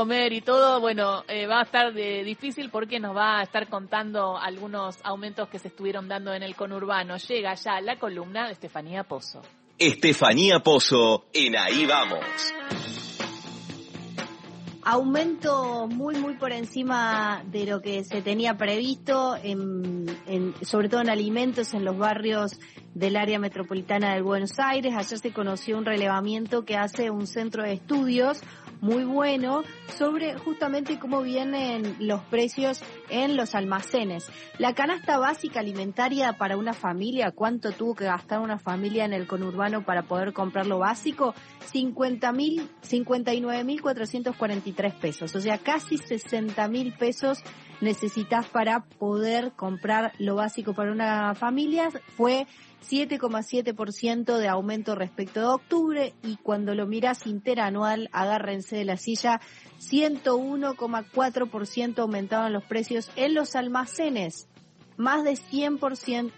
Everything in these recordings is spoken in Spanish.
comer y todo, bueno, eh, va a estar de, difícil porque nos va a estar contando algunos aumentos que se estuvieron dando en el conurbano. Llega ya la columna de Estefanía Pozo. Estefanía Pozo, en Ahí Vamos. Aumento muy, muy por encima de lo que se tenía previsto, en, sobre todo en alimentos en los barrios del área metropolitana de Buenos Aires. Ayer se conoció un relevamiento que hace un centro de estudios muy bueno sobre justamente cómo vienen los precios en los almacenes. La canasta básica alimentaria para una familia, ¿cuánto tuvo que gastar una familia en el conurbano para poder comprar lo básico? 50 mil, 59 mil 443 pesos, o sea, casi 60 mil pesos necesitas para poder comprar lo básico para una familia. Fue 7,7% de aumento respecto de octubre y cuando lo miras interanual, agárrense de la silla, 101,4% aumentaban los precios en los almacenes, más de 100%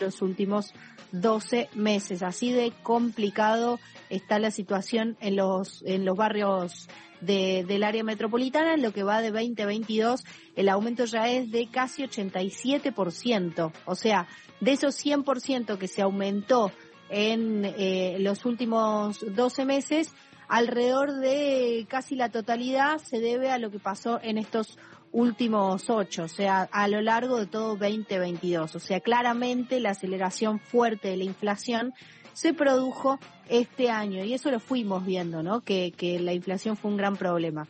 los últimos 12 meses. Así de complicado está la situación en los, en los barrios de, del área metropolitana. En lo que va de 2022, el aumento ya es de casi 87%. O sea, de esos 100% que se aumentó en eh, los últimos 12 meses, alrededor de casi la totalidad se debe a lo que pasó en estos últimos ocho, o sea, a lo largo de todo 2022. O sea, claramente la aceleración fuerte de la inflación se produjo este año y eso lo fuimos viendo, ¿no? Que, que la inflación fue un gran problema.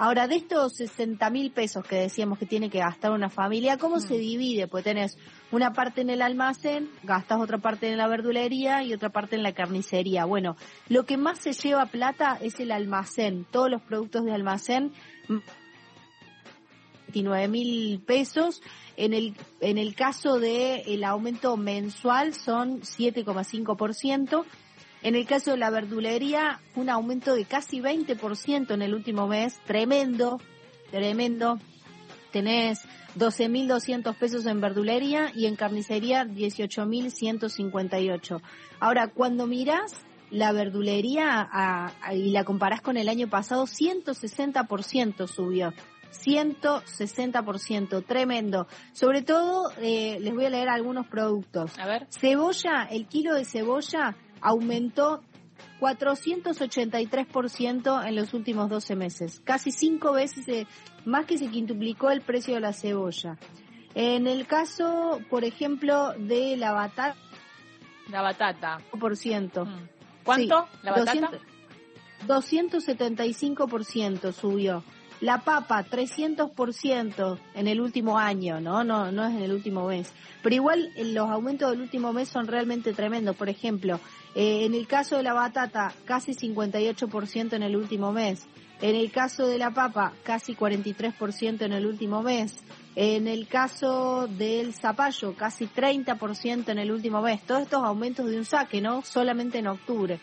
Ahora, de estos 60 mil pesos que decíamos que tiene que gastar una familia, ¿cómo se mm. divide? Pues tenés una parte en el almacén, gastas otra parte en la verdulería y otra parte en la carnicería. Bueno, lo que más se lleva plata es el almacén. Todos los productos de almacén 29 mil pesos. En el, en el caso de el aumento mensual son 7,5%. En el caso de la verdulería, un aumento de casi 20% en el último mes. Tremendo, tremendo. Tenés 12.200 pesos en verdulería y en carnicería 18.158. Ahora, cuando miras la verdulería y la comparás con el año pasado, 160% subió. 160%, tremendo. Sobre todo, eh, les voy a leer algunos productos. A ver. Cebolla, el kilo de cebolla aumentó 483% en los últimos 12 meses. Casi cinco veces eh, más que se quintuplicó el precio de la cebolla. En el caso, por ejemplo, de la batata. La batata. Por ciento. Mm. ¿Cuánto? ¿La batata? 275% subió. La papa, 300% en el último año, ¿no? No, no es en el último mes. Pero igual eh, los aumentos del último mes son realmente tremendos. Por ejemplo, eh, en el caso de la batata, casi 58% en el último mes. En el caso de la papa, casi 43% en el último mes. En el caso del zapallo, casi 30% en el último mes. Todos estos aumentos de un saque, ¿no? Solamente en octubre.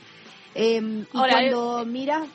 Em, y cuando eh, miras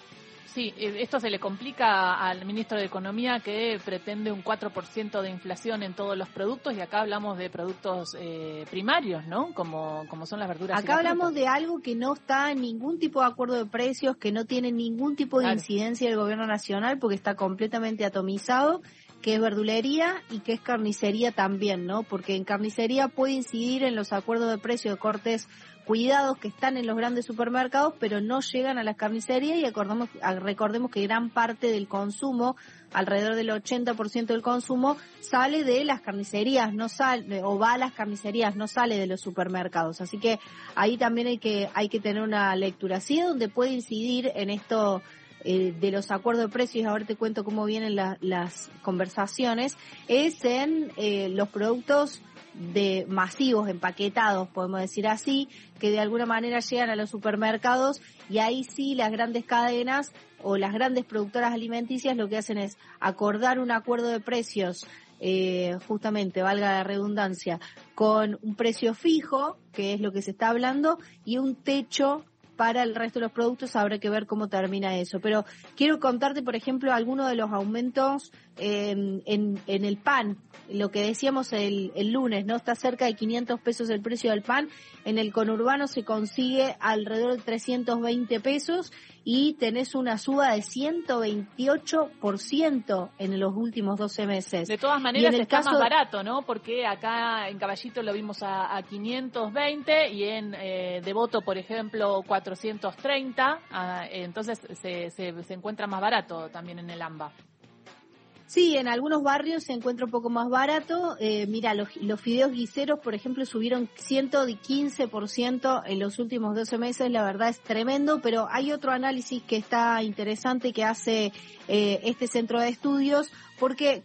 Sí, eh, esto se le complica al ministro de Economía que pretende un 4% de inflación en todos los productos y acá hablamos de productos eh, primarios, ¿no? Como, como son las verduras. Acá hablamos de algo que no está en ningún tipo de acuerdo de precios, que no tiene ningún tipo de incidencia del gobierno nacional porque está completamente atomizado que es verdulería y que es carnicería también, ¿no? Porque en carnicería puede incidir en los acuerdos de precio de cortes cuidados que están en los grandes supermercados, pero no llegan a las carnicerías y acordamos, recordemos que gran parte del consumo, alrededor del 80% del consumo, sale de las carnicerías, no sale, o va a las carnicerías, no sale de los supermercados. Así que ahí también hay que, hay que tener una lectura. Así donde puede incidir en esto eh, de los acuerdos de precios, ahora te cuento cómo vienen las conversaciones, es en eh, los productos de masivos, empaquetados, podemos decir así, que de alguna manera llegan a los supermercados y ahí sí las grandes cadenas o las grandes productoras alimenticias lo que hacen es acordar un acuerdo de precios eh, justamente, valga la redundancia, con un precio fijo, que es lo que se está hablando, y un techo para el resto de los productos habrá que ver cómo termina eso. Pero quiero contarte, por ejemplo, algunos de los aumentos en, en, el pan. Lo que decíamos el, el, lunes, ¿no? Está cerca de 500 pesos el precio del pan. En el conurbano se consigue alrededor de 320 pesos y tenés una suba de 128% en los últimos 12 meses. De todas maneras está más barato, ¿no? Porque acá en Caballito lo vimos a, 520 y en eh, Devoto, por ejemplo, 430. Ah, entonces se, se, se encuentra más barato también en el AMBA. Sí, en algunos barrios se encuentra un poco más barato. Eh, mira, los, los, fideos guiseros, por ejemplo, subieron 115% en los últimos 12 meses. La verdad es tremendo, pero hay otro análisis que está interesante que hace eh, este centro de estudios porque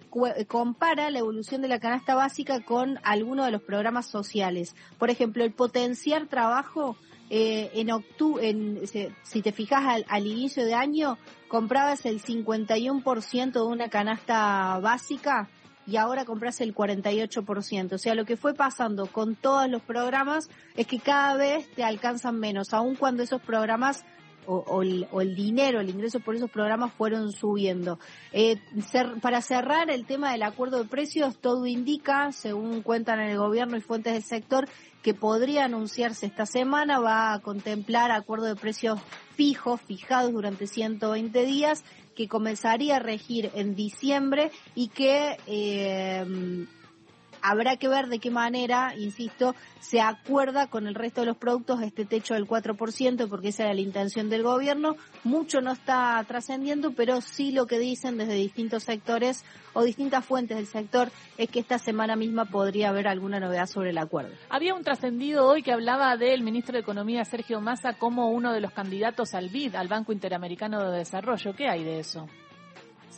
compara la evolución de la canasta básica con algunos de los programas sociales. Por ejemplo, el potenciar trabajo eh, en octubre, en, si te fijas al, inicio de año, comprabas el 51% de una canasta básica y ahora compras el 48%. O sea, lo que fue pasando con todos los programas es que cada vez te alcanzan menos, aun cuando esos programas o, el, dinero, el ingreso por esos programas fueron subiendo. Eh, para cerrar el tema del acuerdo de precios, todo indica, según cuentan en el gobierno y fuentes del sector, que podría anunciarse esta semana, va a contemplar acuerdo de precios fijos, fijados durante 120 días, que comenzaría a regir en diciembre y que eh, habrá que ver de qué manera, insisto, se acuerda con el resto de los productos este techo del 4%, porque esa era la intención del gobierno. Mucho no está trascendiendo, pero sí lo que dicen desde distintos sectores o distintas fuentes del sector es que esta semana misma podría haber alguna novedad sobre el acuerdo. Había un trascendido hoy que hablaba del ministro de Economía, Sergio Massa, como uno de los candidatos al BID, al Banco Interamericano de Desarrollo. ¿Qué hay de eso?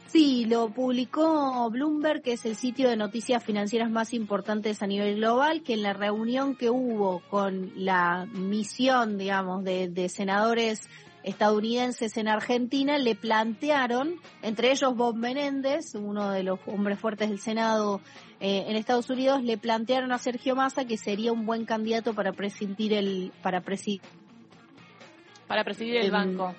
Sí, lo publicó Bloomberg, que es el sitio de noticias financieras más importantes a nivel global, que en la reunión que hubo con la misión, digamos, de, senadores estadounidenses en Argentina le plantearon, entre ellos Bob Menéndez, uno de los hombres fuertes del Senado eh, en Estados Unidos, le plantearon a Sergio Massa que sería un buen candidato para presidir el para presidir para presidir el banco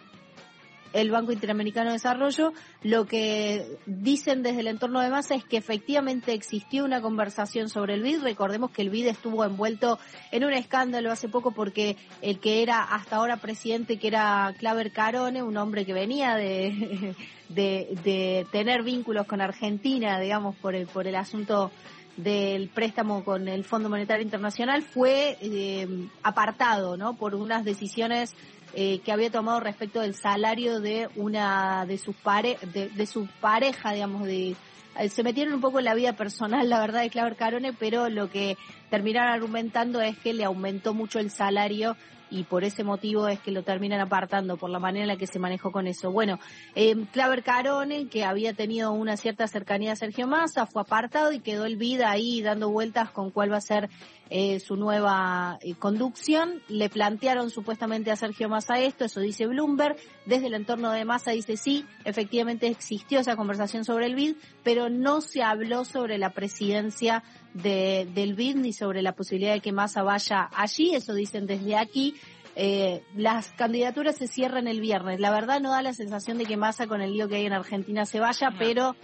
el Banco Interamericano de Desarrollo, lo que dicen desde el entorno de masa es que efectivamente existió una conversación sobre el BID. Recordemos que el BID estuvo envuelto en un escándalo hace poco porque el que era hasta ahora presidente, que era Claver Carone, un hombre que venía de, de, tener vínculos con Argentina, digamos, por el, por el asunto del préstamo con el Fondo Monetario Internacional, fue eh, apartado, ¿no? Por unas decisiones eh, que había tomado respecto del salario de una de sus pare, de, su pareja, digamos, de eh, se metieron un poco en la vida personal, la verdad, de Claver Carone, pero lo que terminaron argumentando es que le aumentó mucho el salario y por ese motivo es que lo terminan apartando, por la manera en la que se manejó con eso. Bueno, eh, Claver Carone, que había tenido una cierta cercanía a Sergio Massa, fue apartado y quedó el vida ahí dando vueltas con cuál va a ser eh, su nueva eh, conducción. Le plantearon supuestamente a Sergio Massa esto, eso dice Bloomberg. Desde el entorno de Massa dice sí, efectivamente existió esa conversación sobre el BID, pero no se habló sobre la presidencia de, del BID ni sobre la posibilidad de que Massa vaya allí, eso dicen desde aquí. Eh, las candidaturas se cierran el viernes. La verdad no da la sensación de que Massa con el lío que hay en Argentina se vaya, pero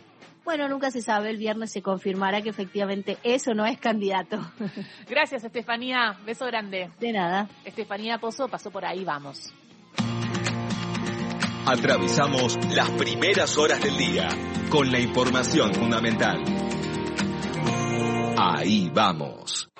bueno, nunca se sabe, el viernes se confirmará que efectivamente eso no es candidato. Gracias, Estefanía. Beso grande. De nada. Estefanía Pozo pasó por ahí, vamos. Atravesamos las primeras horas del día con la información fundamental. Ahí vamos.